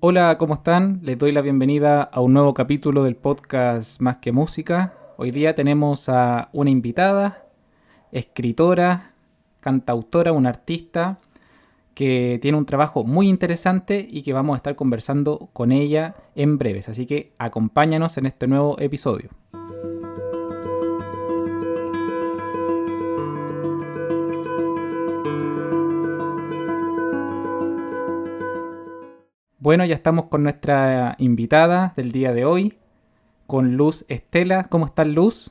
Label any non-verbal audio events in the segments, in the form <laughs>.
Hola, ¿cómo están? Les doy la bienvenida a un nuevo capítulo del podcast Más que Música. Hoy día tenemos a una invitada, escritora, cantautora, una artista que tiene un trabajo muy interesante y que vamos a estar conversando con ella en breves. Así que acompáñanos en este nuevo episodio. Bueno, ya estamos con nuestra invitada del día de hoy, con Luz Estela. ¿Cómo estás, Luz?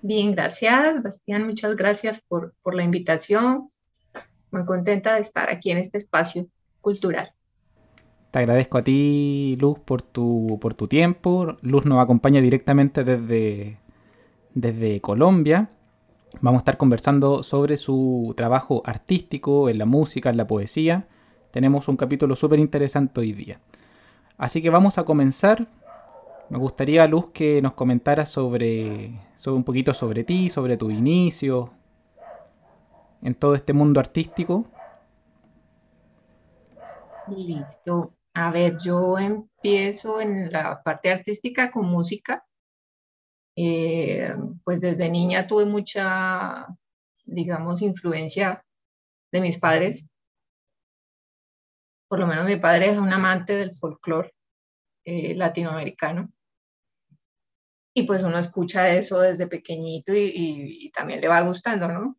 Bien, gracias, Bastián. Muchas gracias por, por la invitación. Muy contenta de estar aquí en este espacio cultural. Te agradezco a ti, Luz, por tu, por tu tiempo. Luz nos acompaña directamente desde, desde Colombia. Vamos a estar conversando sobre su trabajo artístico en la música, en la poesía tenemos un capítulo súper interesante hoy día. Así que vamos a comenzar. Me gustaría, Luz, que nos comentara sobre, sobre un poquito sobre ti, sobre tu inicio en todo este mundo artístico. Listo. A ver, yo empiezo en la parte artística con música. Eh, pues desde niña tuve mucha, digamos, influencia de mis padres por lo menos mi padre es un amante del folclore eh, latinoamericano. Y pues uno escucha eso desde pequeñito y, también le va gustando, ¿no?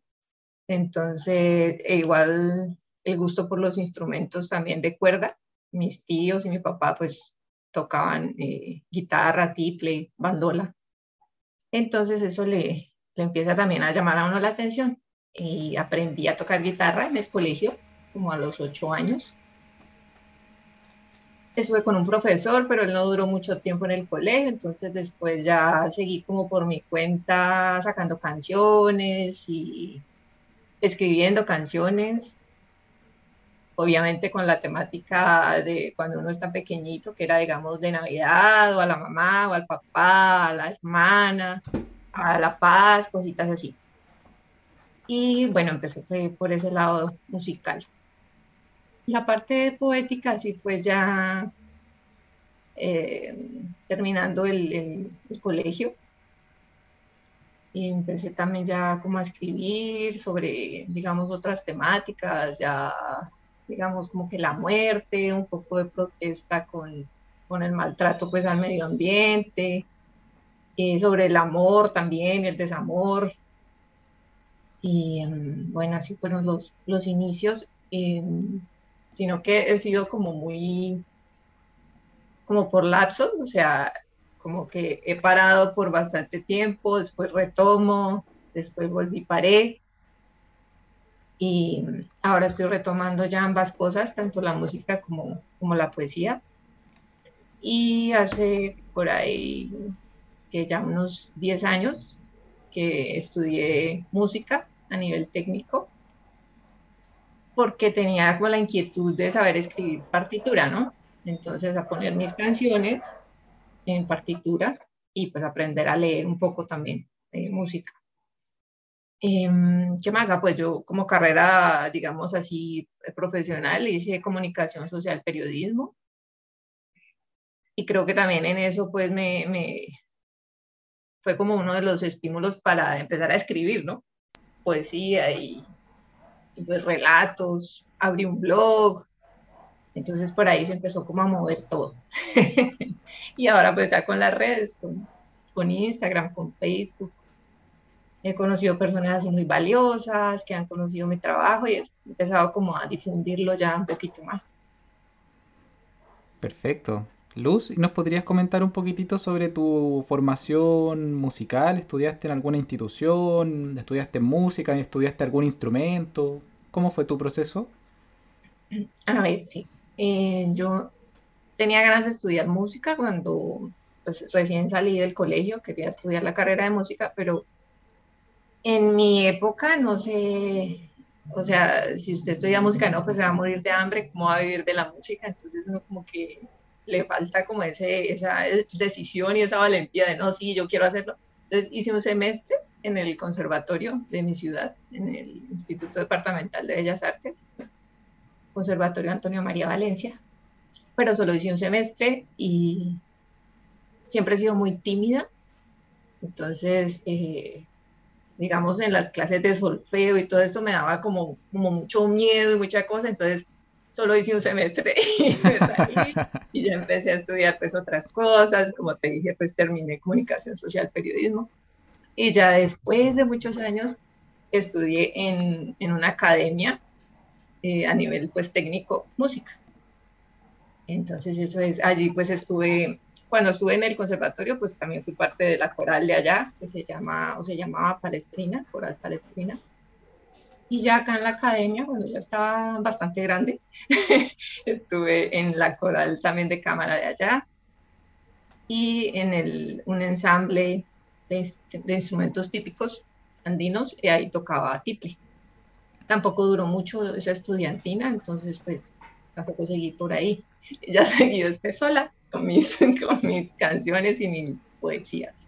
Entonces, e igual el gusto por los instrumentos también de cuerda. Mis tíos y mi papá pues tocaban eh, guitarra, tiple, bandola. Entonces eso le, le empieza también a llamar a uno la atención. Y aprendí a tocar guitarra en el colegio como a los ocho años estuve con un profesor, pero él no duró mucho tiempo en el colegio, entonces después ya seguí como por mi cuenta sacando canciones y escribiendo canciones, obviamente con la temática de cuando uno está pequeñito, que era digamos de Navidad, o a la mamá, o al papá, a la hermana, a la paz, cositas así. Y bueno, empecé por ese lado musical. La parte poética sí fue ya eh, terminando el, colegio. Y empecé también ya como a escribir sobre, digamos, otras temáticas, ya, digamos, como que la muerte, un poco de protesta con, con el maltrato pues al medio ambiente, eh, sobre el amor también, el desamor. Y em, bueno, así fueron los, los inicios. Em, sino que he sido como muy, como por lapsos, o sea, como que he parado por bastante tiempo, después retomo, después volví, paré. Y ahora estoy retomando ya ambas cosas, tanto la música como, como la poesía. Y hace por ahí que ya unos 10 años que estudié música a nivel técnico porque tenía como la inquietud de saber escribir partitura, ¿no? Entonces a poner mis canciones en partitura y pues aprender a leer un poco también de música. Em, ¿Qué más? Ah, pues yo como carrera, digamos así, profesional, hice comunicación social, periodismo. Y creo que también en eso pues me, me fue como uno de los estímulos para empezar a escribir, ¿no? Poesía y pues relatos, abrí un blog, entonces por ahí se empezó como a mover todo. <laughs> y ahora pues ya con las redes, con, con, Instagram, con Facebook, he conocido personas así muy valiosas que han conocido mi trabajo y he empezado como a difundirlo ya un poquito más. Perfecto. Luz, ¿nos podrías comentar un poquitito sobre tu formación musical? ¿Estudiaste en alguna institución? ¿Estudiaste música? ¿Estudiaste algún instrumento? ¿Cómo fue tu proceso? A ver, sí. Eh, yo tenía ganas de estudiar música cuando pues, recién salí del colegio, quería estudiar la carrera de música, pero en mi época no sé, o sea, si usted estudia música, no, pues se va a morir de hambre, ¿cómo va a vivir de la música? Entonces uno como que le falta como ese, esa decisión y esa valentía de, no, sí, yo quiero hacerlo. Entonces hice un semestre en el conservatorio de mi ciudad, en el Instituto Departamental de Bellas Artes, Conservatorio Antonio María Valencia. pero solo hice un semestre y siempre he sido muy tímida. Entonces, eh, digamos, en las clases de solfeo y todo eso me daba como, como mucho miedo y mucha cosa, entonces solo hice un semestre <laughs> y <laughs> y ya empecé a estudiar pues otras cosas, como te dije, pues terminé comunicación social, periodismo y ya después de muchos años estudié en, en una academia eh, a nivel pues técnico música. Entonces eso es, allí pues estuve cuando estuve en el conservatorio, pues también fui parte de la coral de allá, que se llama, o se llamaba Palestrina, Coral Palestrina. Y ya acá en la academia, cuando ya estaba bastante grande, <laughs> estuve en la coral también de cámara de allá y en el, un ensamble de, de instrumentos típicos andinos y ahí tocaba tiple. Tampoco duró mucho esa estudiantina, entonces pues tampoco seguí por ahí. <laughs> Ya seguí después sola con mis, <laughs> con mis canciones y mis poesías.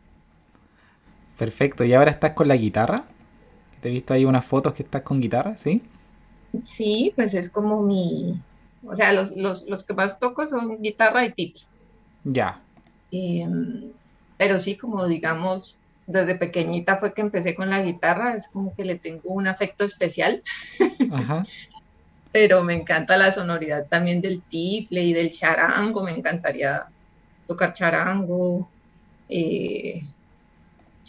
Perfecto, ¿y ahora estás con la guitarra? Te he visto ahí unas fotos que estás con guitarra, ¿sí? Sí, pues es como mi... O sea, los, los, los que más toco son guitarra y tipi. Ya. Em, pero sí, como digamos, desde pequeñita fue que empecé con la guitarra, es como que le tengo un afecto especial. <laughs> Ajá. pero me encanta la sonoridad también del tiple y del charango, me encantaría tocar charango. Eh,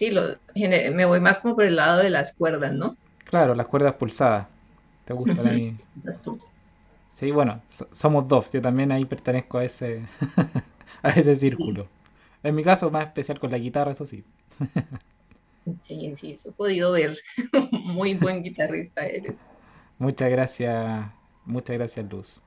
sí, lo, me voy más como por el lado de las cuerdas, ¿no? Claro, las cuerdas pulsadas. ¿Te gustan ahí? <laughs> Sí, bueno, somos dos. Yo también ahí pertenezco a ese, <laughs> a ese círculo. En mi caso, más especial con la guitarra, eso sí. <laughs> sí, sí, eso he podido ver. Muy buen guitarrista eres. Muchas gracias, muchas gracias Luz.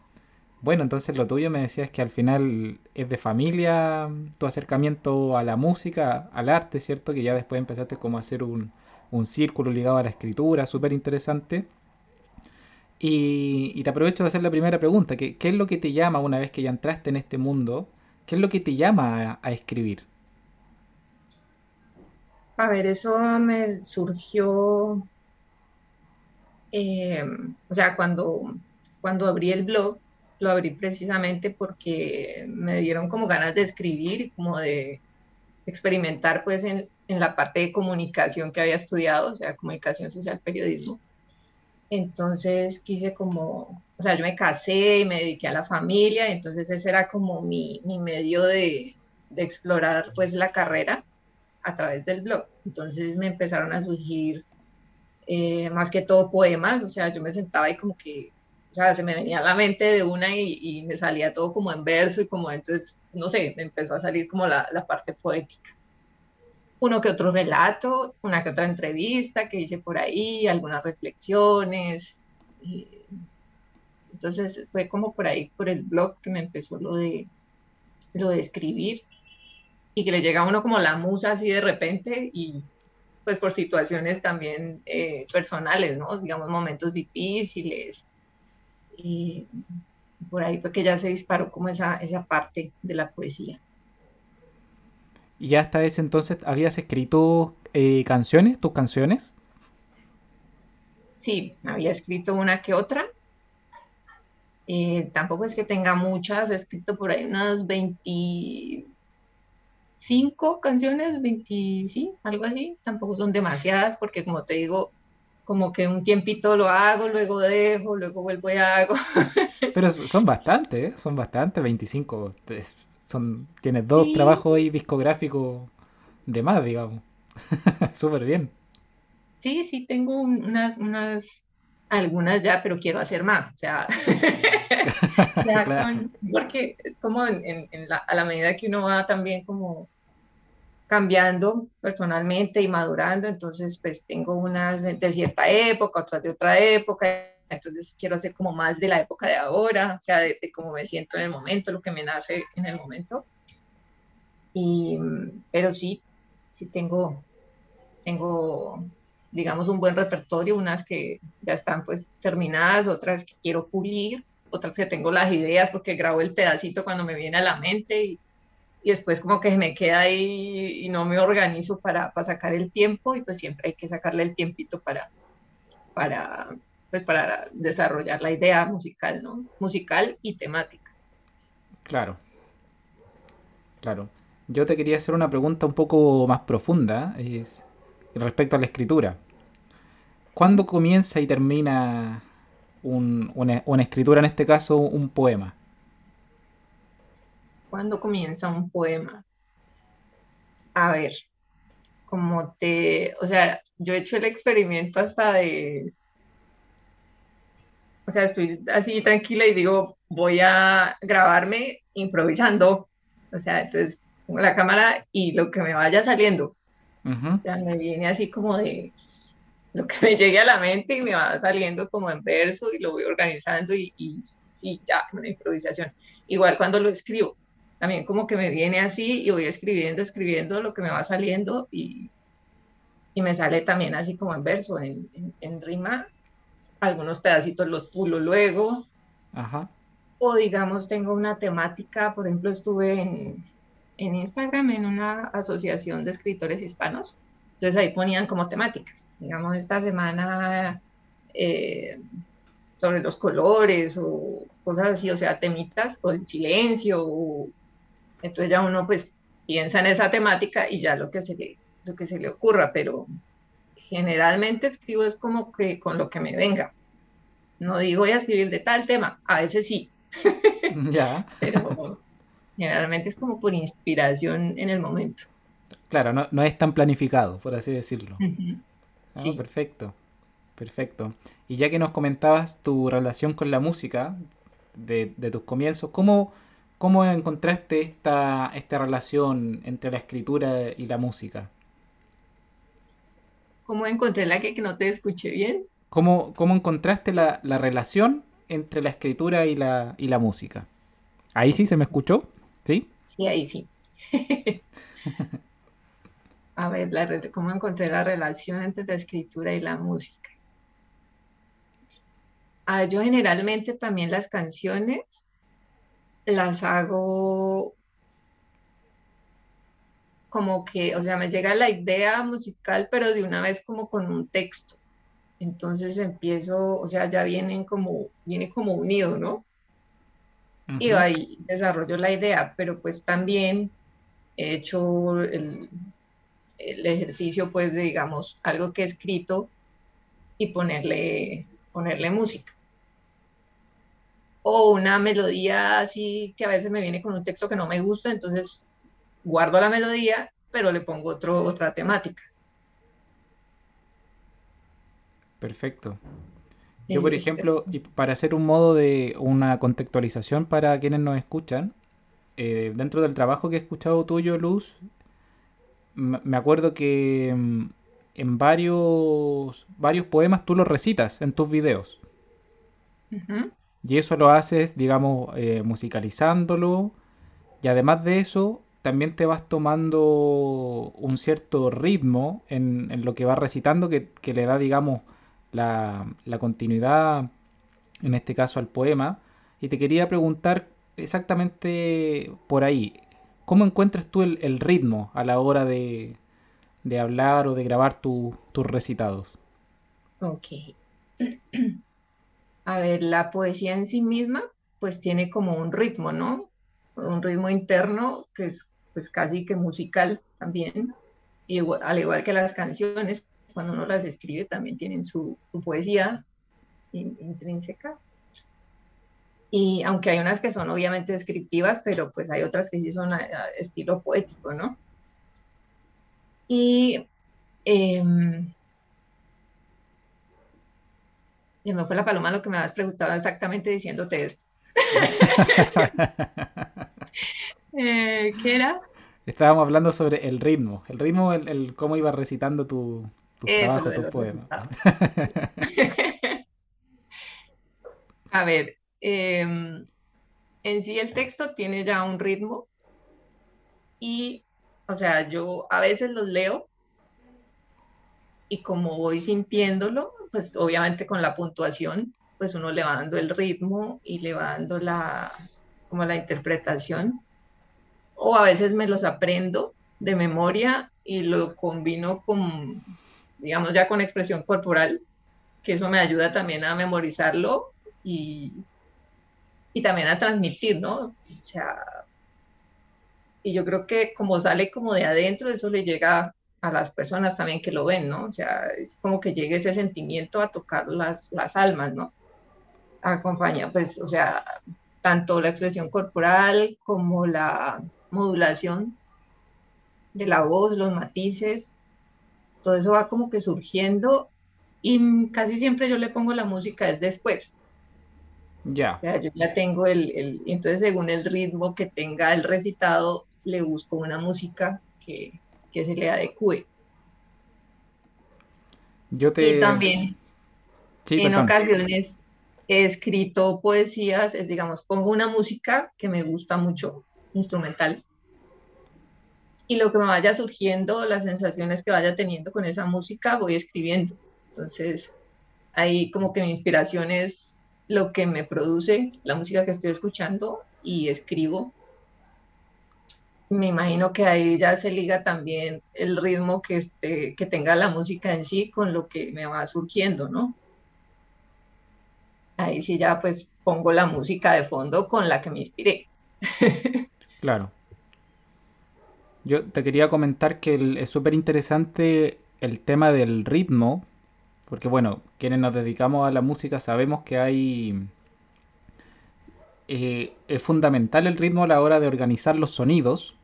Bueno, entonces lo tuyo me decías que al final es de familia, tu acercamiento a la música, al arte, ¿cierto? Que ya después empezaste como a hacer un, círculo ligado a la escritura, súper interesante. Y, te aprovecho de hacer la primera pregunta, ¿qué, ¿qué es lo que te llama una vez que ya entraste en este mundo? ¿Qué es lo que te llama a escribir? A ver, eso me surgió Em, o sea, cuando, cuando abrí el blog, lo abrí precisamente porque me dieron como ganas de escribir como de experimentar pues en, la parte de comunicación que había estudiado, o sea, comunicación social, periodismo. Entonces quise como, o sea, yo me casé y me dediqué a la familia, entonces ese era como mi, medio de, de, explorar pues la carrera a través del blog. Entonces me empezaron a surgir eh, más que todo poemas, o sea, yo me sentaba y como que, o sea, se me venía a la mente de una y, me salía todo como en verso y como entonces, no sé, me empezó a salir como la, la parte poética. Uno que otro relato, una que otra entrevista que hice por ahí, algunas reflexiones. entonces fue como por ahí, por el blog que me empezó lo de, lo de escribir y que le llega a uno como la musa así de repente y pues por situaciones también eh, personales, ¿no? Digamos, momentos difíciles. Y por ahí fue que ya se disparó como esa, esa parte de la poesía. ¿Y hasta ese entonces habías escrito eh, canciones, tus canciones? Sí, había escrito una que otra. Eh, tampoco es que tenga muchas, he escrito por ahí unas 20, cinco canciones, 20, sí, algo así, tampoco son demasiadas porque como te digo, como que un tiempito lo hago, luego dejo, luego vuelvo y hago. <laughs> Pero son bastantes, ¿eh? son bastantes, 25. Son, tienes dos trabajos ahí discográficos de más, digamos. <laughs> Súper bien. Sí, sí, tengo unas, unas, algunas ya, pero quiero hacer más. O sea, <laughs> porque es como en, la, a la medida que uno va también como cambiando personalmente y madurando, entonces pues tengo unas de cierta época, otras de otra época, entonces quiero hacer como más de la época de ahora, o sea, de, cómo me siento en el momento, lo que me nace en el momento. Y, pero sí, sí tengo, tengo, digamos, un buen repertorio, unas que ya están pues terminadas, otras que quiero pulir, otras que tengo las ideas porque grabo el pedacito cuando me viene a la mente y, y después como que me queda ahí y no me organizo para, para, sacar el tiempo y pues siempre hay que sacarle el tiempito para, para, pues para desarrollar la idea musical, ¿no? Musical y temática. Claro. Claro. Yo te quería hacer una pregunta un poco más profunda es, respecto a la escritura. ¿Cuándo comienza y termina una, una, escritura, en este caso un poema? ¿Cuándo comienza un poema? A ver, como te, o sea, yo he hecho el experimento hasta de, o sea, estoy así tranquila y digo, voy a grabarme improvisando o sea, entonces pongo la cámara y lo que me vaya saliendo. O sea, me viene así como de lo que me llegue a la mente y me va saliendo como en verso y lo voy organizando y, y sí, ya, una improvisación. Igual cuando lo escribo, también como que me viene así y voy escribiendo, escribiendo lo que me va saliendo y, y me sale también así como en verso, en, en, rima. Algunos pedacitos los pulo luego. Ajá o digamos tengo una temática, por ejemplo estuve en, en Instagram en una asociación de escritores hispanos, entonces ahí ponían como temáticas, digamos esta semana eh, sobre los colores o cosas así, o sea, temitas o el silencio, entonces ya uno pues piensa en esa temática y ya lo que se le, lo que se le ocurra, pero generalmente escribo es como que con lo que me venga. No digo voy a escribir de tal tema, a veces sí, <laughs> ya. Pero generalmente es como por inspiración en el momento. Claro, no, es tan planificado, por así decirlo. Ah, sí. Perfecto, perfecto. Y ya que nos comentabas tu relación con la música de, tus comienzos, ¿cómo, cómo encontraste esta, esta relación entre la escritura y la música? ¿Cómo encontré la que, no te escuché bien? ¿Cómo, cómo encontraste la, la relación entre la escritura y la, y la música. ¿Ahí sí se me escuchó? ¿Sí? Sí, ahí sí. <laughs> A ver, ¿cómo encontré la relación entre la escritura y la música? Ah, yo generalmente también las canciones las hago como que, o sea, me llega la idea musical, pero de una vez como con un texto. Entonces empiezo, o sea, ya vienen como, viene como unido, ¿no? Y ahí desarrollo la idea, pero pues también he hecho el, ejercicio, pues, de, digamos, algo que he escrito y ponerle, ponerle música. O una melodía así que a veces me viene con un texto que no me gusta, entonces guardo la melodía, pero le pongo otro, otra temática. Perfecto. Yo, por ejemplo, para hacer un modo de una contextualización para quienes nos escuchan, eh, dentro del trabajo que he escuchado tuyo, Luz, me acuerdo que mm, en varios, varios poemas tú los recitas en tus videos. Y eso lo haces, digamos, eh, musicalizándolo. Y además de eso, también te vas tomando un cierto ritmo en, lo que vas recitando que, que le da, digamos, la, continuidad, en este caso al poema, y te quería preguntar exactamente por ahí, ¿cómo encuentras tú el, ritmo a la hora de, hablar o de grabar tus recitados? Ok. <clears throat> A ver, la poesía en sí misma, pues tiene como un ritmo, ¿no? Un ritmo interno que es pues casi que musical también, al igual que las canciones, cuando uno las escribe también tienen su, poesía intrínseca. Y aunque hay unas que son obviamente descriptivas, pero pues hay otras que sí son a, estilo poético, ¿no? Y em, ya me fue la paloma lo que me habías preguntado exactamente diciéndote esto. <laughs> Eh, ¿Qué era? Estábamos hablando sobre el ritmo, el ritmo, el cómo iba recitando tu, <laughs> A ver, em, en sí el texto tiene ya un ritmo y, o sea, yo a veces los leo y como voy sintiéndolo, pues obviamente con la puntuación, pues uno le va dando el ritmo y le va dando la, como la interpretación. O a veces me los aprendo de memoria y lo combino con, digamos ya con expresión corporal, que eso me ayuda también a memorizarlo y, y también a transmitir, ¿no? O sea, y yo creo que como sale como de adentro, eso le llega a las personas también que lo ven, ¿no? O sea, es como que llegue ese sentimiento a tocar las, las almas, ¿no? Acompaña, pues, o sea, tanto la expresión corporal como la modulación de la voz, los matices, todo eso va como que surgiendo y casi siempre yo le pongo la música es después. Ya. O sea, yo ya tengo el, el, entonces según el ritmo que tenga el recitado, le busco una música que, que se le adecue. Yo te... Y también en ocasiones he escrito poesías, es digamos, pongo una música que me gusta mucho, instrumental, y lo que me vaya surgiendo, las sensaciones que vaya teniendo con esa música, voy escribiendo. Entonces, ahí como que mi inspiración es lo que me produce la música que estoy escuchando y escribo. Me imagino que ahí ya se liga también el ritmo que, este, que tenga la música en sí con lo que me va surgiendo, ¿no? Ahí sí ya pues pongo la música de fondo con la que me inspiré. <laughs> Claro. Yo te quería comentar que es súper interesante el tema del ritmo, porque bueno, quienes nos dedicamos a la música sabemos que hay... Eh, es fundamental el ritmo a la hora de organizar los sonidos,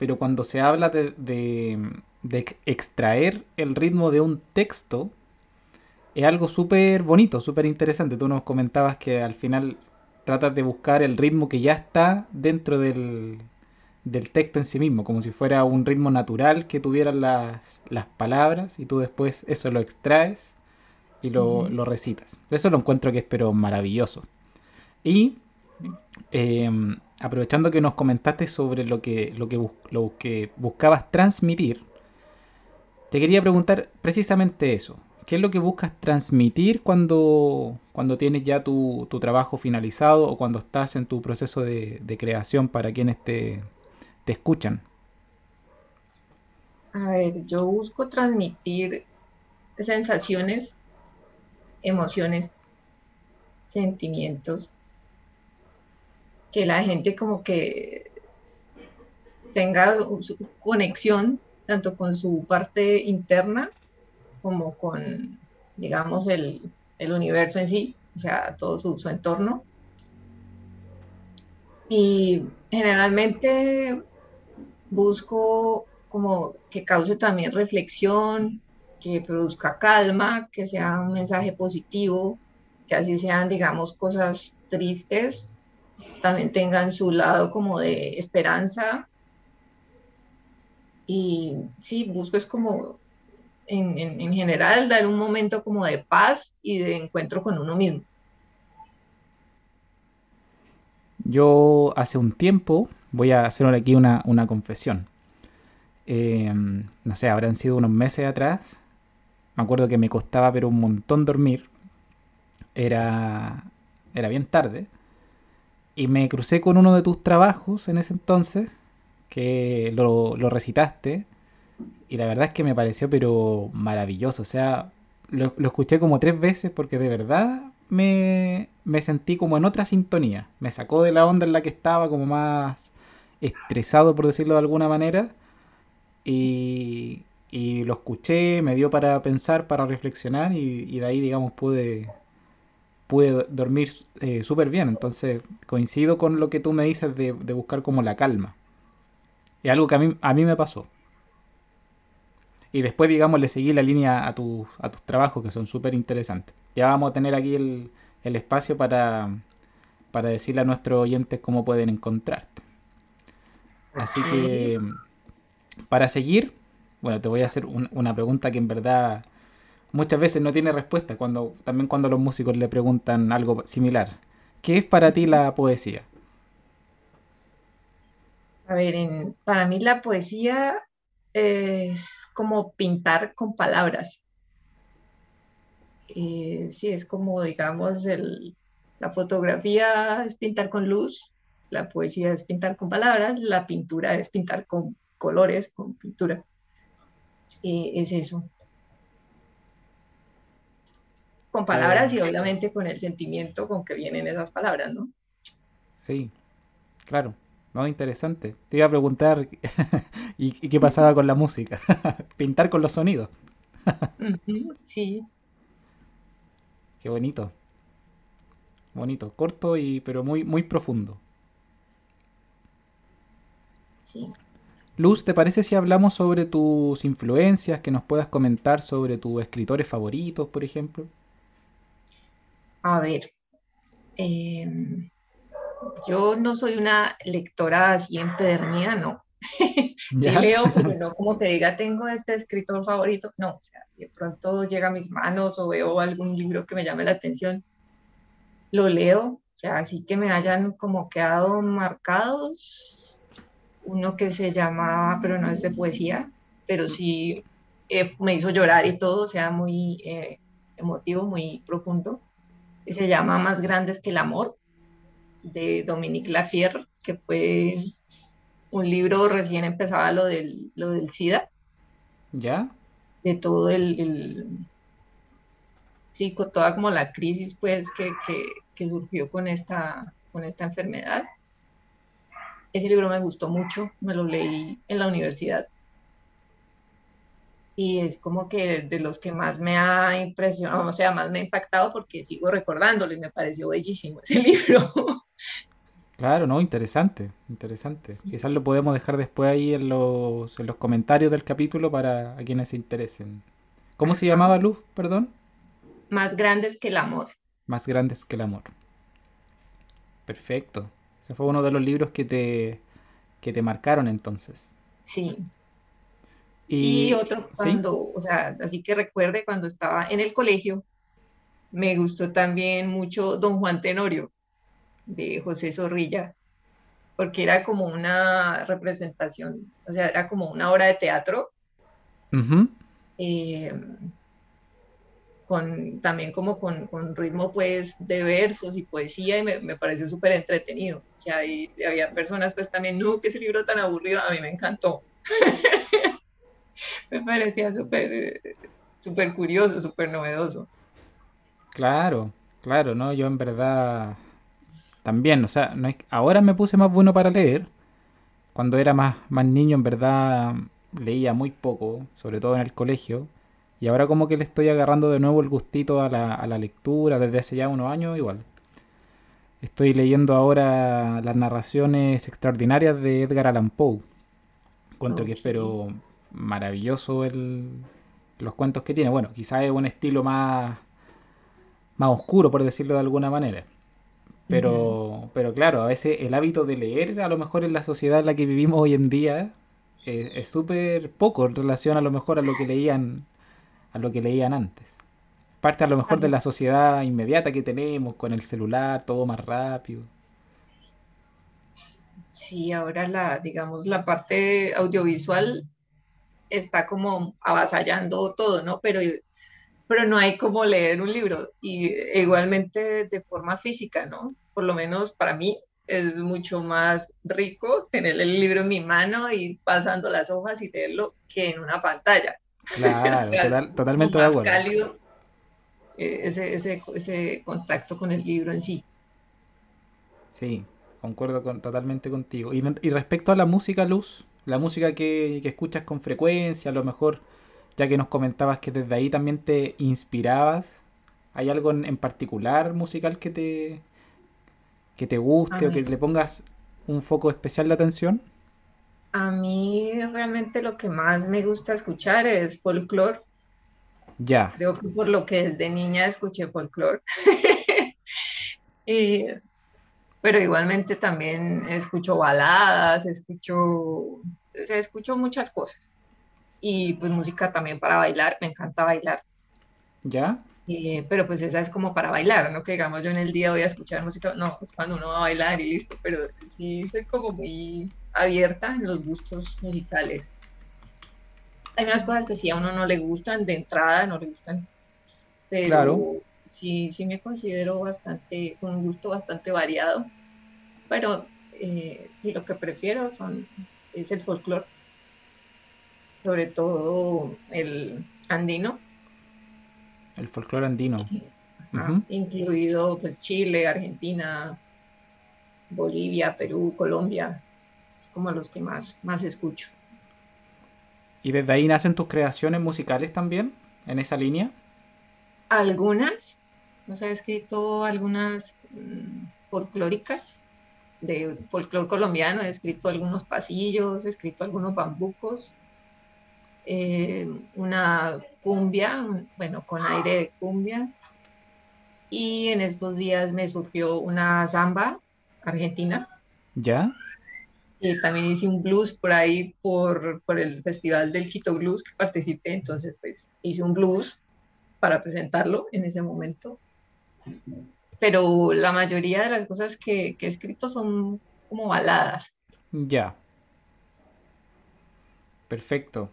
pero cuando se habla de, de, extraer el ritmo de un texto, es algo súper bonito, súper interesante. Tú nos comentabas que al final tratas de buscar el ritmo que ya está dentro del, del texto en sí mismo, como si fuera un ritmo natural que tuvieran las, las palabras y tú después eso lo extraes y lo, lo, recitas. Eso lo encuentro que es pero maravilloso. Y em, aprovechando que nos comentaste sobre lo que, lo, que lo que buscabas transmitir, te quería preguntar precisamente eso. ¿Qué es lo que buscas transmitir cuando, cuando tienes ya tu, tu trabajo finalizado o cuando estás en tu proceso de, de creación para quienes te, te escuchan? A ver, yo busco transmitir sensaciones, emociones, sentimientos, que la gente como que tenga su conexión tanto con su parte interna como con, digamos, el, universo en sí, o sea, todo su, su entorno. Y generalmente busco como que cause también reflexión, que produzca calma, que sea un mensaje positivo, que así sean, digamos, cosas tristes, también tengan su lado como de esperanza. Y sí, busco es como, en, en general, dar un momento como de paz y de encuentro con uno mismo. Yo hace un tiempo voy a hacer aquí una, confesión. Eh, no sé, habrán sido unos meses atrás. Me acuerdo que me costaba pero un montón dormir. Era, era bien tarde. Y me crucé con uno de tus trabajos en ese entonces, que lo, lo recitaste. Y la verdad es que me pareció pero maravilloso. O sea, lo, lo escuché como tres veces porque de verdad me, me sentí como en otra sintonía. Me sacó de la onda en la que estaba, como más estresado, por decirlo de alguna manera. Y, y lo escuché, me dio para pensar, para reflexionar y, de ahí, digamos, pude, pude dormir eh, súper bien. Entonces, coincido con lo que tú me dices de, buscar como la calma. Es algo que a mí, a mí me pasó. Y después, digamos, le seguí la línea a, tus a tus trabajos que son súper interesantes. Ya vamos a tener aquí el, el espacio para, para decirle a nuestros oyentes cómo pueden encontrarte. Así que, para seguir, bueno, te voy a hacer una pregunta que en verdad muchas veces no tiene respuesta, cuando, también cuando los músicos le preguntan algo similar. ¿Qué es para ti la poesía? A ver, para mí la poesía es como pintar con palabras. Eh, sí, es como, digamos, la fotografía es pintar con luz, la poesía es pintar con palabras, la pintura es pintar con colores, con pintura. Eh, es eso. Con palabras y obviamente con el sentimiento con que vienen esas palabras, ¿no? Sí, claro. No, interesante. Te iba a preguntar <laughs> ¿y, qué pasaba con la música. <laughs> Pintar con los sonidos. sí. Qué bonito. Bonito, corto y pero muy muy profundo. Sí. Luz, ¿te parece si hablamos sobre tus influencias, que nos puedas comentar sobre tus escritores favoritos, por ejemplo? A ver, em, yo no soy una lectora así empedernida, no. <laughs> sí leo, pero no como que diga, tengo este escritor favorito. No, o sea, si de pronto llega a mis manos o veo algún libro que me llame la atención, lo leo. O sea, así que me hayan como quedado marcados, uno que se llama, pero no es de poesía, pero sí eh, me hizo llorar y todo, o sea, muy eh, emotivo, muy profundo. Y se llama Más grandes que el amor, de Dominique Lapierre, que fue un libro recién empezaba lo del, lo del SIDA. ¿Ya? De todo el, sí, con toda como la crisis pues que, que, que surgió con esta, con esta enfermedad. Ese libro me gustó mucho, me lo leí en la universidad. Y es como que de los que más me ha impresionado, o sea, más me ha impactado porque sigo recordándolo y me pareció bellísimo ese <laughs> libro. Claro, no, interesante, interesante. Quizás lo podemos dejar después ahí en los, en los comentarios del capítulo para a quienes se interesen. ¿Cómo se llamaba Luz, perdón? Más grandes que el amor. Más grandes que el amor. Perfecto fue uno de los libros que te, que te marcaron entonces. Sí. Y, otro cuando, o sea, así que recuerde cuando estaba en el colegio, me gustó también mucho Don Juan Tenorio de José Zorrilla, porque era como una representación, o sea, era como una obra de teatro con, también como con, con, ritmo pues de versos y poesía y me, me pareció súper entretenido. Que hay, había personas pues también, no, que ese libro tan aburrido, a mí me encantó. <laughs> <laughs> me parecía súper súper curioso, súper novedoso. Claro, claro, ¿no? Yo en verdad también, o sea, no es, ahora me puse más bueno para leer. Cuando era más, más niño, en verdad leía muy poco, sobre todo en el colegio. Y ahora como que le estoy agarrando de nuevo el gustito a la, a la lectura desde hace ya unos años igual. Estoy leyendo ahora las narraciones extraordinarias de Edgar Allan Poe. Cuento que espero maravilloso el, los cuentos que tiene. Bueno, quizás es un estilo más, más oscuro, por decirlo de alguna manera. Pero, pero claro, a veces el hábito de leer, a lo mejor en la sociedad en la que vivimos hoy en día, es súper poco en relación a lo mejor a lo que leían a lo que leían antes. Parte a lo mejor de la sociedad inmediata que tenemos, con el celular, todo más rápido. Sí, ahora la, digamos, la parte audiovisual está como avasallando todo, ¿no? Pero, pero no hay como leer un libro. Y igualmente de forma física, ¿no? Por lo menos para mí es mucho más rico tener el libro en mi mano y pasando las hojas y leerlo que en una pantalla. Claro, <laughs> totalmente de acuerdo. cálido eh, ese, ese, ese, contacto con el libro en sí. Sí, concuerdo con, totalmente contigo. Y, y, respecto a la música, Luz, la música que, que, escuchas con frecuencia, a lo mejor, ya que nos comentabas que desde ahí también te inspirabas, ¿hay algo en, particular musical que te, que te guste o que le pongas un foco especial de atención? A mí realmente lo que más me gusta escuchar es folclore. Ya. Creo que por lo que desde niña escuché folclore. <laughs> pero igualmente también escucho baladas, escucho, escucho muchas cosas. Y pues música también para bailar, me encanta bailar. ¿Ya? Eh, pero pues esa es como para bailar, no que digamos yo en el día voy a escuchar música, no, pues cuando uno va a bailar y listo, pero sí soy como muy abierta en los gustos musicales. Hay unas cosas que sí a uno no le gustan, de entrada no le gustan, pero sí, sí me considero bastante, con un gusto bastante variado, pero eh, sí lo que prefiero son, es el folclore, sobre todo el andino. El folclore andino. Incluido pues Chile, Argentina, Bolivia, Perú, Colombia, como los que más, más escucho. ¿Y desde ahí nacen tus creaciones musicales también, en esa línea? Algunas, o sea, he escrito algunas mm, folclóricas, de folclore colombiano, he escrito algunos pasillos, he escrito algunos bambucos, eh, una cumbia, bueno, con aire de cumbia. Y en estos días me surgió una samba argentina. ¿Ya? Y también hice un blues por ahí, por, por el festival del Quito Blues que participé. Entonces, pues hice un blues para presentarlo en ese momento. Pero la mayoría de las cosas que, que he escrito son como baladas. Ya. Perfecto.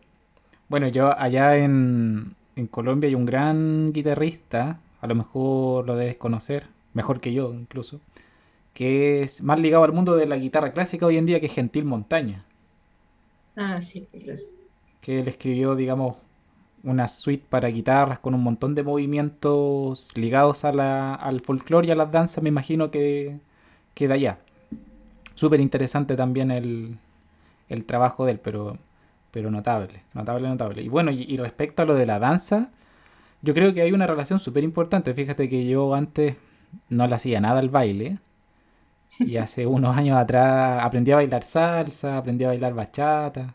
Bueno, yo allá en, en Colombia hay un gran guitarrista, a lo mejor lo debes conocer, mejor que yo incluso, que es más ligado al mundo de la guitarra clásica hoy en día que Gentil Montaña. Ah, sí, sí, lo sé. Que él escribió, digamos, una suite para guitarras con un montón de movimientos ligados a la, al folclore y a las danzas, me imagino que, que de allá. Súper interesante también el, el trabajo de él, pero pero notable, notable, notable. Y bueno, y, respecto a lo de la danza, yo creo que hay una relación súper importante. Fíjate que yo antes no le hacía nada al baile. Y hace unos años atrás aprendí a bailar salsa, aprendí a bailar bachata.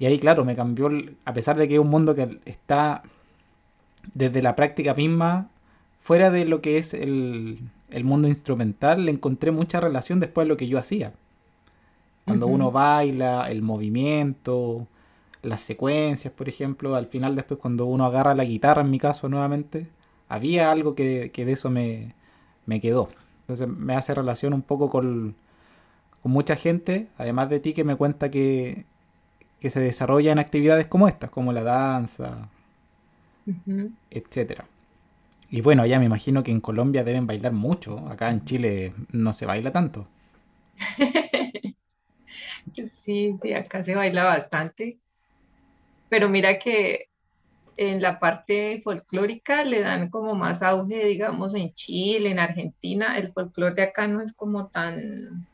Y ahí, claro, me cambió, a pesar de que es un mundo que está desde la práctica misma, fuera de lo que es el, el mundo instrumental, le encontré mucha relación después de lo que yo hacía. Cuando uno baila, el movimiento, las secuencias, por ejemplo, al final después cuando uno agarra la guitarra, en mi caso nuevamente, había algo que, de eso me, quedó. Entonces me hace relación un poco con, mucha gente, además de ti, que me cuenta que, que se desarrolla en actividades como estas, como la danza, etcétera. Y bueno, ya me imagino que en Colombia deben bailar mucho. Acá en Chile no se baila tanto. <laughs> Sí, sí, acá se baila bastante. Pero mira que en la parte folclórica le dan como más auge, digamos, en Chile, en Argentina. El folclore de acá no es como tan,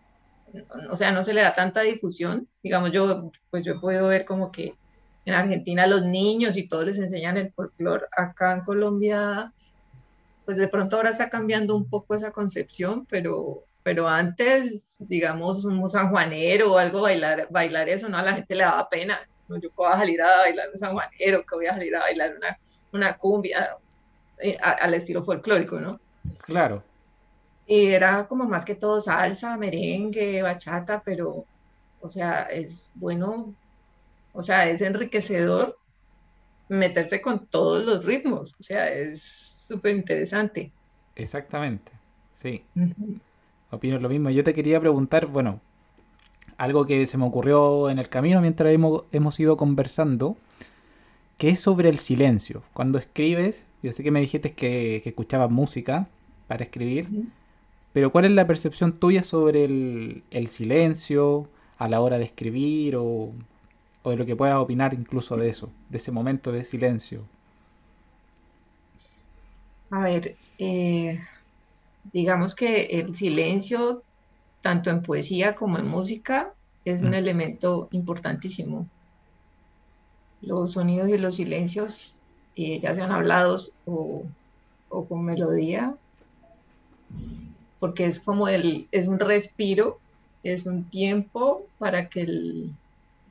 o sea, no se le da tanta difusión. Digamos, yo, pues yo puedo ver como que en Argentina los niños y todos les enseñan el folclore. Acá en Colombia, pues de pronto ahora está cambiando un poco esa concepción, pero pero antes, digamos, un sanjuanero o algo, bailar, bailar eso, ¿no? A la gente le daba pena. ¿no? Yo voy a salir a bailar un sanjuanero, que voy a salir a bailar una, una cumbia eh, al estilo folclórico, ¿no? Claro. Y era como más que todo salsa, merengue, bachata, pero, o sea, es bueno, o sea, es enriquecedor meterse con todos los ritmos, o sea, es súper interesante. Exactamente, sí. Opino lo mismo. Yo te quería preguntar, bueno, algo que se me ocurrió en el camino mientras hemos, ido conversando, que es sobre el silencio. Cuando escribes, yo sé que me dijiste que, que escuchabas música para escribir, pero ¿cuál es la percepción tuya sobre el, silencio a la hora de escribir o, o, de lo que puedas opinar incluso de eso, de ese momento de silencio? A ver, eh, digamos que el silencio, tanto en poesía como en música, es un mm. elemento importantísimo. Los sonidos y los silencios, eh, ya sean hablados o, con melodía, porque es como el, es un respiro, es un tiempo para que el,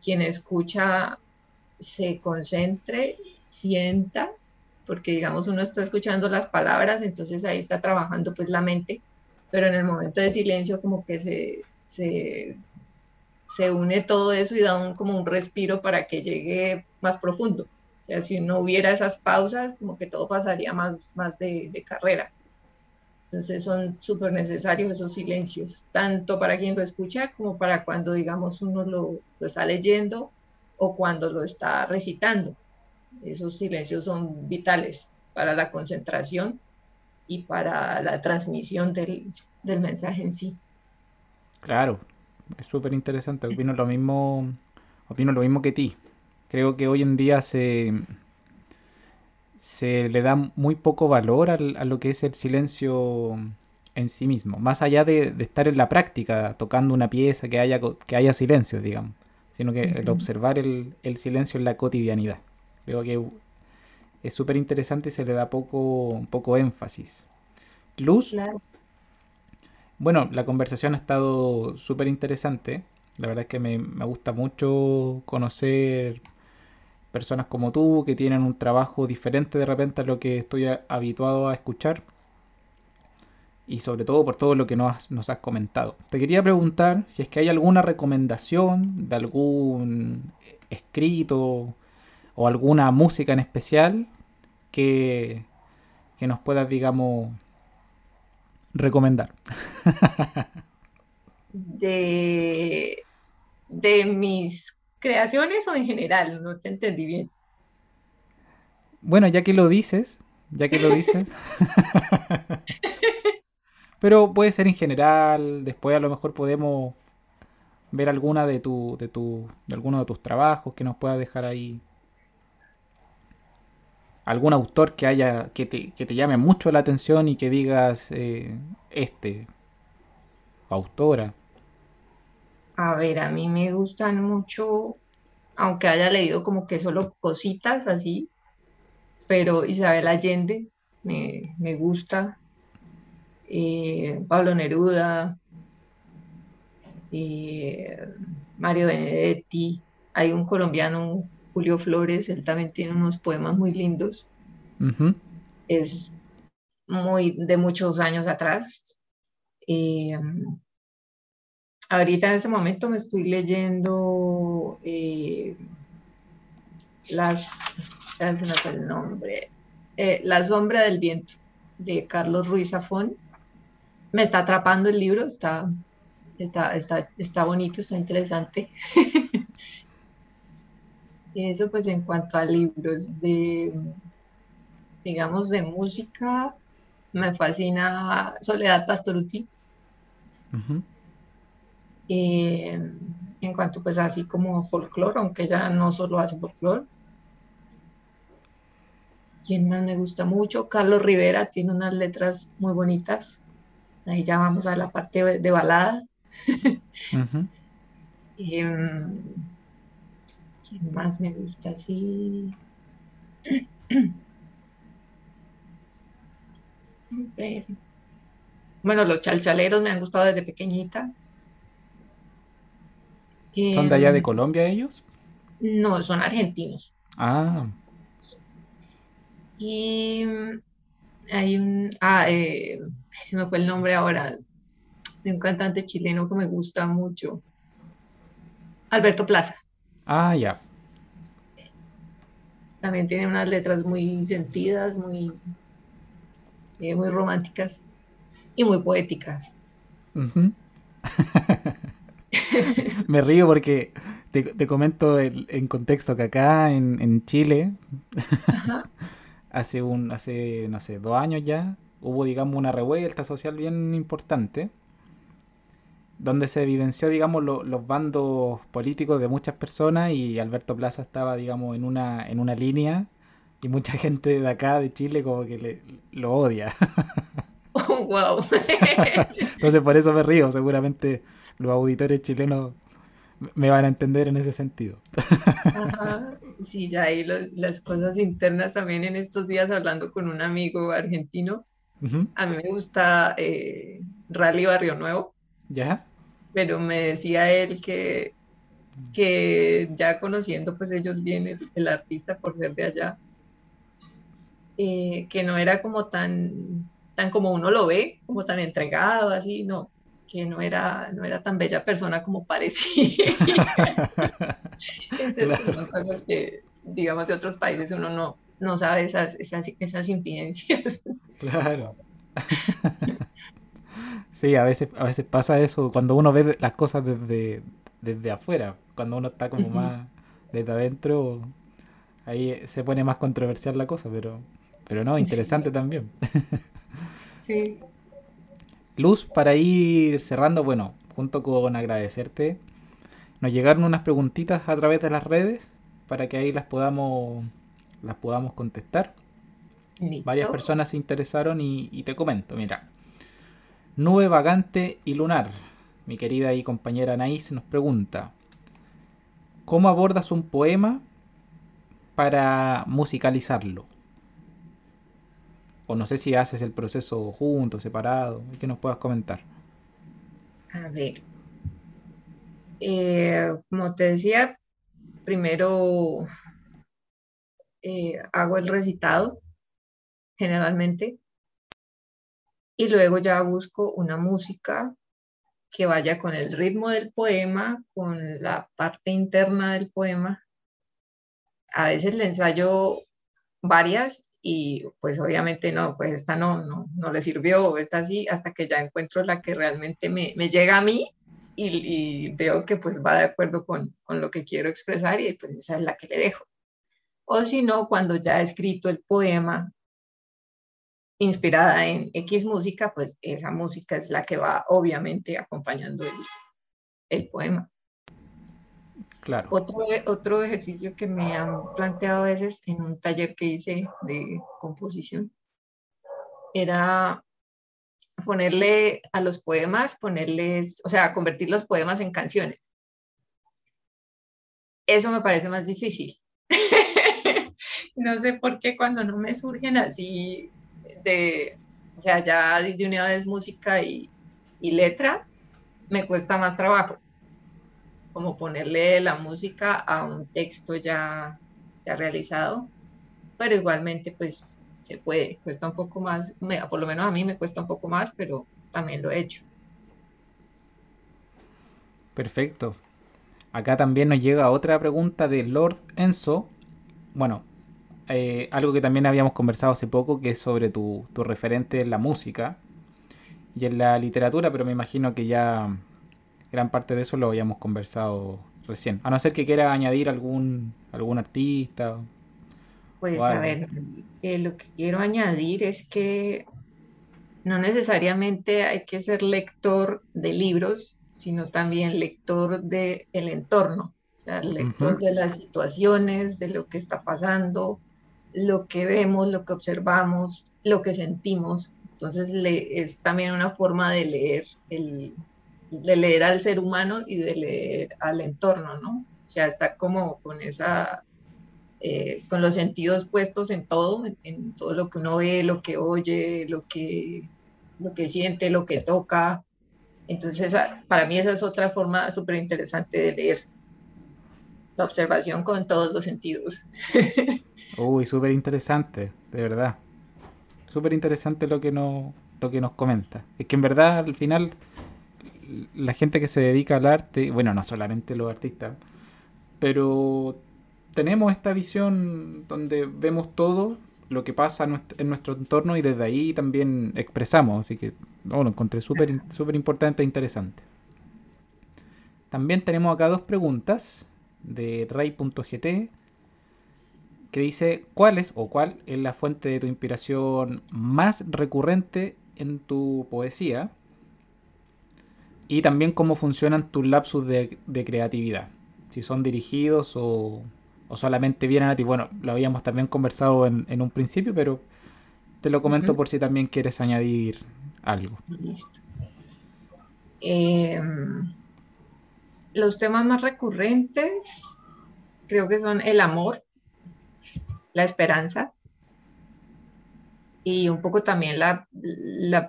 quien escucha se concentre, sienta porque digamos uno está escuchando las palabras, entonces ahí está trabajando pues la mente, pero en el momento de silencio como que se, se, se une todo eso y da un, como un respiro para que llegue más profundo. O si no hubiera esas pausas, como que todo pasaría más, más de carrera. Entonces son súper necesarios esos silencios, tanto para quien lo escucha como para cuando, digamos, uno lo, está leyendo o cuando lo está recitando esos silencios son vitales para la concentración y para la transmisión del, mensaje en sí. Claro, es súper interesante. Opino lo mismo, opino lo mismo que ti. Creo que hoy en día se, se le da muy poco valor a lo que es el silencio en sí mismo, más allá de, estar en la práctica, tocando una pieza, que haya, que haya silencio, digamos, sino que el observar el, silencio en la cotidianidad. Creo que es súper interesante y se le da poco, poco énfasis. Luz, bueno, la conversación ha estado súper interesante. La verdad es que me, me gusta mucho conocer personas como tú que tienen un trabajo diferente de repente a lo que estoy habituado a escuchar y sobre todo por todo lo que nos, has comentado. Te quería preguntar si es que hay alguna recomendación de algún escrito o alguna música en especial que, que nos puedas, digamos, recomendar. <laughs> de, de mis creaciones o en general, no te entendí bien. Bueno, ya que lo dices, ya que lo dices. <laughs> Pero puede ser en general, después a lo mejor podemos ver alguna de tu, de tu, de alguno de tus trabajos que nos pueda dejar ahí. Algún autor que haya, que te, que te llame mucho la atención y que digas eh, este, autora. A ver, a mí me gustan mucho, aunque haya leído como que solo cositas así, pero Isabel Allende me, me gusta, eh, Pablo Neruda, eh, Mario Benedetti, hay un colombiano, Julio Flores, él también tiene unos poemas muy lindos. Es muy de muchos años atrás. Eh, ahorita en este momento me estoy leyendo las, el nombre, La sombra del viento de Carlos Ruiz Zafón me está atrapando el libro, está, está, está, está bonito, está interesante. <laughs> y eso pues en cuanto a libros de, digamos, de música, me fascina Soledad Pastoruti. En cuanto pues así como folclore, aunque ya no solo hace folclore. ¿Quién más me gusta mucho? Carlos Rivera tiene unas letras muy bonitas. Ahí ya vamos a la parte de, balada. <laughs> Em, ¿Quién más me gusta así? <clears throat> Bueno, los chalchaleros me han gustado desde pequeñita. ¿Son de allá de Colombia ellos? No, son argentinos. Ah. Y hay un, ah, eh, se me fue el nombre ahora, de un cantante chileno que me gusta mucho, Alberto Plaza. Ah, ya. También tiene unas letras muy sentidas, muy, eh, muy románticas y muy poéticas. <laughs> <laughs> me río porque te, comento en contexto que acá en, en Chile <laughs> hace un, hace, no sé, dos años ya, hubo, digamos, una revuelta social bien importante, donde se evidenció, digamos, los bandos políticos de muchas personas y Alberto Plaza estaba, digamos, en una, en una línea y mucha <laughs> gente de acá, de Chile, como que le, lo odia. Oh, wow. Entonces por eso me río, seguramente los auditores chilenos me van a entender en ese sentido. Sí, ya ahí las cosas internas también en estos días hablando con un amigo argentino. A mí me gusta eh, Rally Barrio Nuevo. ¿Ya? Pero me decía él que, que ya conociendo pues ellos bien el, artista por ser de allá, eh, que no era como tan, tan como uno lo ve, como tan entregado, así, no, que no era, no era tan bella persona como parecía. <laughs> Entonces, cosas que, digamos, de otros países uno no, no sabe esas, esas, esas incidencias. Claro. <laughs> Sí, a veces, a veces pasa eso cuando uno ve las cosas desde, desde afuera, cuando uno está como más desde adentro, ahí se pone más controversial la cosa, pero, pero no, interesante también. <laughs> Sí. Luz, para ir cerrando, bueno, junto con agradecerte, nos llegaron unas preguntitas a través de las redes para que ahí las podamos, las podamos contestar. Varias personas se interesaron y, te comento, mira. Nube vagante y lunar. Mi querida y compañera Anaís nos pregunta, ¿cómo abordas un poema para musicalizarlo? O no sé si haces el proceso junto, separado, que nos puedas comentar. A ver, eh, como te decía, primero eh, hago el recitado, generalmente, y luego ya busco una música que vaya con el ritmo del poema, con la parte interna del poema. A veces le ensayo varias y pues obviamente no, pues esta no, no, no le sirvió, esta sí, hasta que ya encuentro la que realmente me, me llega a mí y, veo que pues va de acuerdo con, con, lo que quiero expresar y pues esa es la que le dejo. O si no, cuando ya he escrito el poema inspirada en X música, pues esa música es la que va obviamente acompañando el, el poema. Otro, otro ejercicio que me han planteado a veces en un taller que hice de composición era ponerle a los poemas, ponerles, o sea, convertir los poemas en canciones. Eso me parece más difícil. <laughs> no sé por qué cuando no me surgen así de, o sea, ya de una música y letra, me cuesta más trabajo. Como ponerle la música a un texto ya, ya realizado, pero igualmente pues se puede, cuesta un poco más, por lo menos a mí me cuesta un poco más, pero también lo he hecho. Perfecto. Acá también nos llega otra pregunta de Lord Enzo. Bueno, eh, algo que también habíamos conversado hace poco, que es sobre tu, tu, referente en la música y en la literatura, pero me imagino que ya gran parte de eso lo habíamos conversado recién. A no ser que quiera añadir algún, algún artista pues a ver, eh, lo que quiero añadir es que no necesariamente hay que ser lector de libros, sino también lector del el entorno, o lector de las situaciones, de lo que está pasando, lo que vemos, lo que observamos, lo que sentimos. Entonces le, es también una forma de leer, el, de leer al ser humano y de leer al entorno, ¿no? O sea, estar como con esa eh, con los sentidos puestos en todo, en, todo lo que uno ve, lo que oye, lo que, lo que siente, lo que toca. Entonces, para mí esa es otra forma súper interesante de leer. La observación con todos los sentidos. <laughs> Uy, súper interesante, de verdad. Súper interesante lo que, no, lo que nos comenta. Es que en verdad, al final, la gente que se dedica al arte, bueno, no solamente los artistas, pero tenemos esta visión donde vemos todo lo que pasa en nuestro, entorno y desde ahí también expresamos. Así que lo encontré súper super importante e interesante. También tenemos acá dos preguntas de Ray.gt que dice cuál es o cuál es la fuente de tu inspiración más recurrente en tu poesía y también cómo funcionan tus lapsus de creatividad, si son dirigidos o, o solamente vienen a ti. Bueno, lo habíamos también conversado en, un principio, pero te lo comento por si también quieres añadir algo. Em, los temas más recurrentes creo que son el amor, la esperanza y un poco también la,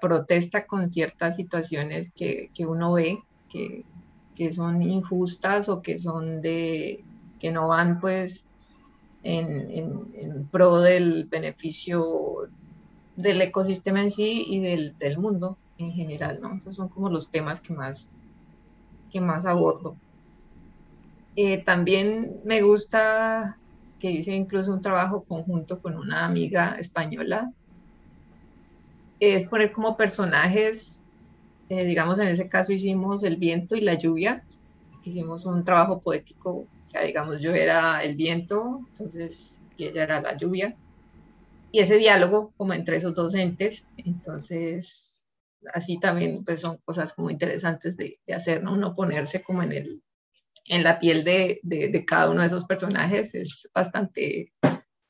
protesta con ciertas situaciones que, uno ve que, que son injustas o que son de que no van pues en, pro del beneficio del ecosistema en sí y del, mundo en general, ¿no? Esos son como los temas que más, que más abordo. Eh, también me gusta que hice incluso un trabajo conjunto con una amiga española, es poner como personajes, eh, digamos en ese caso hicimos el viento y la lluvia, hicimos un trabajo poético, o sea, digamos, yo era el viento, entonces, y ella era la lluvia, y ese diálogo como entre esos docentes, entonces, así también pues son cosas como interesantes de, hacer, ¿no? Uno ponerse como en el, en la piel de, de, cada uno de esos personajes es bastante,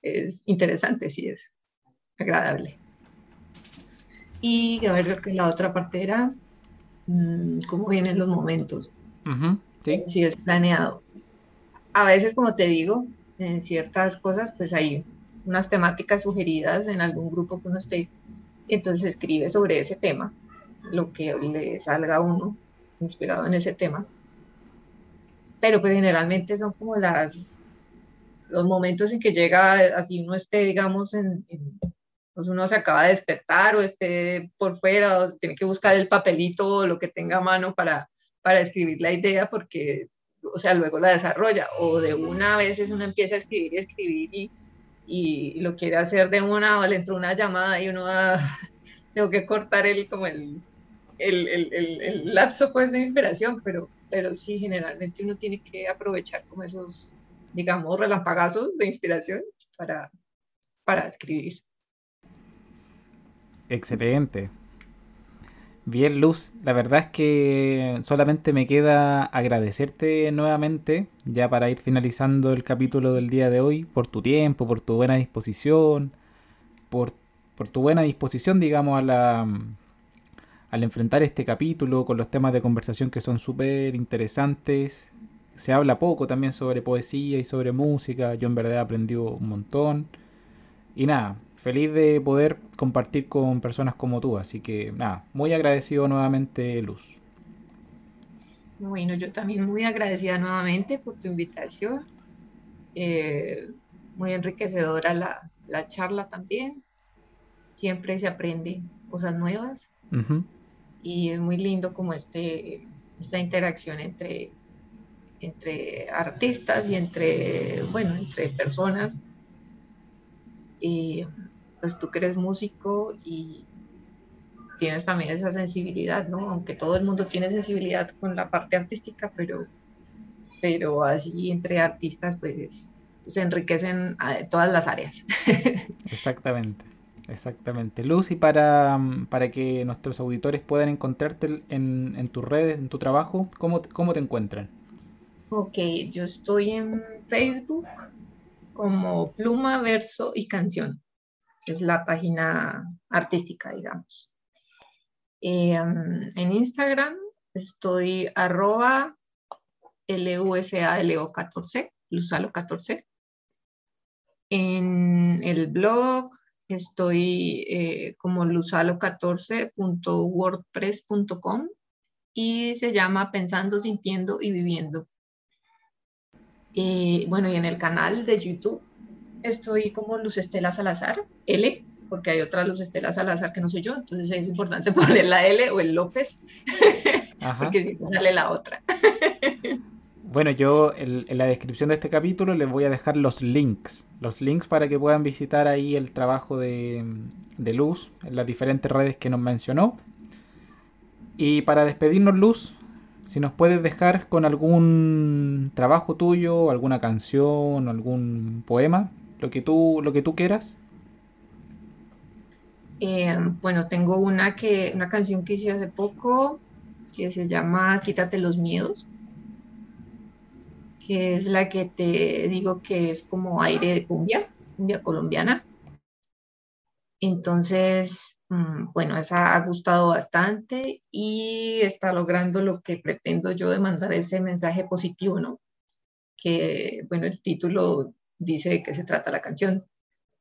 es interesante, sí es agradable. Y a ver, que la otra parte era mm, cómo vienen los momentos. sí. Si es planeado. A veces, como te digo, en ciertas cosas, pues hay unas temáticas sugeridas en algún grupo que uno esté, entonces escribe sobre ese tema, lo que le salga a uno inspirado en ese tema. Pero pues generalmente son como las los momentos en que llega, así uno esté, digamos, en, pues uno se acaba de despertar o esté por fuera o tiene que buscar el papelito o lo que tenga a mano para, para escribir la idea porque, o sea, luego la desarrolla o de una vez uno empieza a escribir y escribir y, y lo quiere hacer de una o le entró una llamada y uno ah, <laughs> tengo que cortar el, como el, el, el, el, lapso pues de inspiración, pero, pero sí, generalmente uno tiene que aprovechar como esos, digamos, relampagazos de inspiración para, para escribir. Excelente. Bien, Luz, la verdad es que solamente me queda agradecerte nuevamente, ya para ir finalizando el capítulo del día de hoy, por tu tiempo, por tu buena disposición, por, por tu buena disposición, digamos, a la, al enfrentar este capítulo con los temas de conversación que son súper interesantes. Se habla poco también sobre poesía y sobre música, yo en verdad aprendí un montón. Y nada, feliz de poder compartir con personas como tú. Así que nada, muy agradecido nuevamente, Luz. Bueno, yo también muy agradecida nuevamente por tu invitación. Eh, muy enriquecedora la, la, charla también. Siempre se aprende cosas nuevas. Y es muy lindo como este, esta interacción entre, entre artistas y entre, bueno, entre personas. Y pues tú que eres músico y tienes también esa sensibilidad, ¿no? Aunque todo el mundo tiene sensibilidad con la parte artística, pero, pero así entre artistas pues se enriquecen todas las áreas. <laughs> Exactamente, exactamente. Luz, y para, para que nuestros auditores puedan encontrarte en, en tus redes, en tu trabajo, ¿cómo, ¿cómo te encuentran? Ok, yo estoy en Facebook como Pluma, Verso y Canción es la página artística, digamos. Em, en Instagram estoy arroba LUSALO14, Lusalo14. En el blog estoy eh, como lusalo14.wordpress.com y se llama Pensando, Sintiendo y Viviendo. Eh, bueno, y en el canal de YouTube estoy como Luz Estela Salazar, L, porque hay otra Luz Estela Salazar que no soy yo, entonces es importante <laughs> poner la L o el López, <laughs> porque si sale la otra. <laughs> Bueno, yo en, la descripción de este capítulo les voy a dejar los links, los links para que puedan visitar ahí el trabajo de, de Luz en las diferentes redes que nos mencionó. Y para despedirnos, Luz, si nos puedes dejar con algún trabajo tuyo, alguna canción, algún poema lo que tú, lo que tú quieras. Eh, bueno, tengo una, que, una canción que hice hace poco que se llama Quítate los miedos, que es la que te digo que es como aire de cumbia, cumbia colombiana. Entonces, mm, bueno, esa ha gustado bastante y está logrando lo que pretendo yo de mandar ese mensaje positivo, ¿no? Que, bueno, el título dice de qué se trata la canción,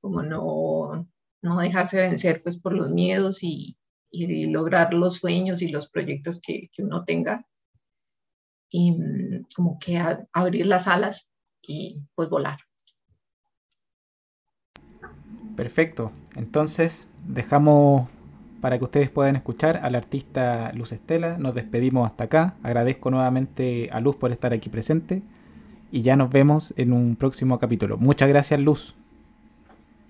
como no, no dejarse vencer pues por los miedos y, y lograr los sueños y los proyectos que, que uno tenga y mm, como que abrir las alas y pues volar. Perfecto, entonces dejamos para que ustedes puedan escuchar al artista Luz Estela. Nos despedimos hasta acá. Agradezco nuevamente a Luz por estar aquí presente y ya nos vemos en un próximo capítulo. Muchas gracias, Luz.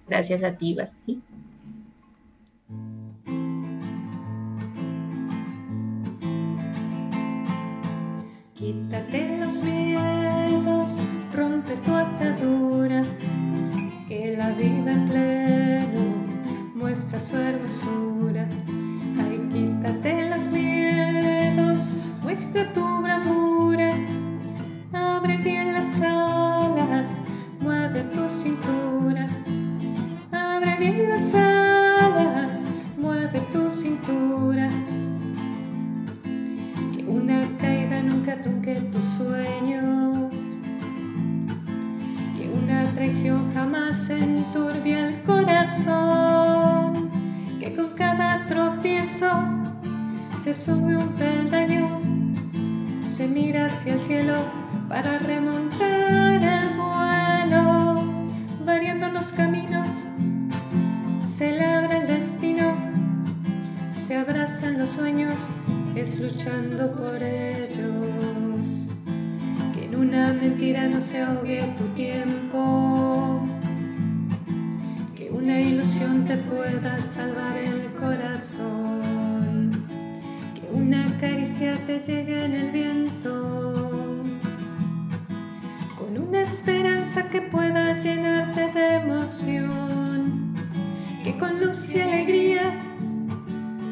Gracias a ti, Basti. Quítate los miedos, rompe tu atadura, que la vida en pleno muestra su hermosura. Ay, quítate los miedos, muestra tu bravura Abre bien las alas, mueve tu cintura. Abre bien las alas, mueve tu cintura. Que una caída nunca trunque tus sueños. Que una traición jamás enturbie el corazón. Que con cada tropiezo se sube un peldaño, se mira hacia el cielo para remontar el vuelo, variando los caminos, se labra el destino, se abrazan los sueños, es luchando por ellos. Que en una mentira no se ahogue tu tiempo, que una ilusión te pueda salvar el corazón, que una caricia te llegue en el viento esperanza que pueda llenarte de emoción, que con luz y alegría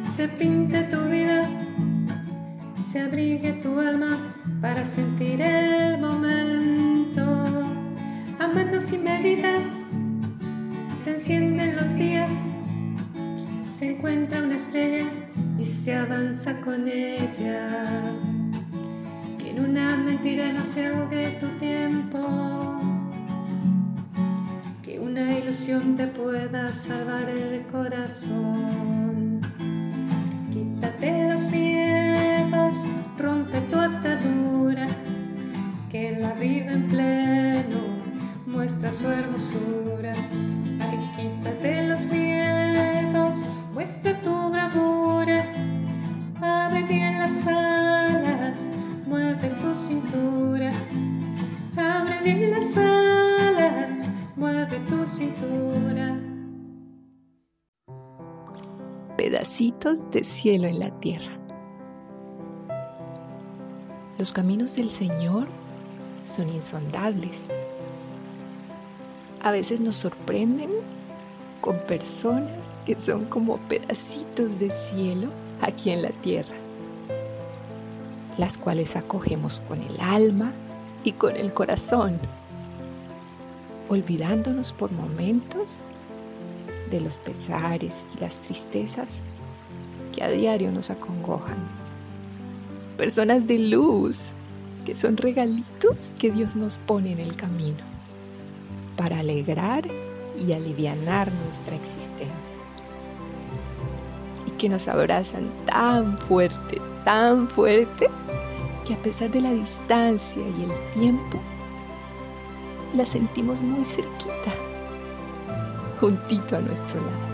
se pinte tu vida, se abrigue tu alma para sentir el momento, amando sin medida, se encienden los días, se encuentra una estrella y se avanza con ella en una mentira no se ahogue tu tiempo, que una ilusión te pueda salvar el corazón. Quítate los miedos, rompe tu atadura, que la vida en pleno muestra su hermosura. Ay, quítate los miedos, muestra tu bravura, De cielo en la tierra. Los caminos del Señor son insondables. A veces nos sorprenden con personas que son como pedacitos de cielo aquí en la tierra las cuales acogemos con el alma y con el corazón, olvidándonos por momentos de los pesares y las tristezas que a diario nos acongojan. Personas de luz, que son regalitos que Dios nos pone en el camino para alegrar y alivianar nuestra existencia. Y que nos abrazan tan fuerte, tan fuerte, que a pesar de la distancia y el tiempo, la sentimos muy cerquita, juntito a nuestro lado.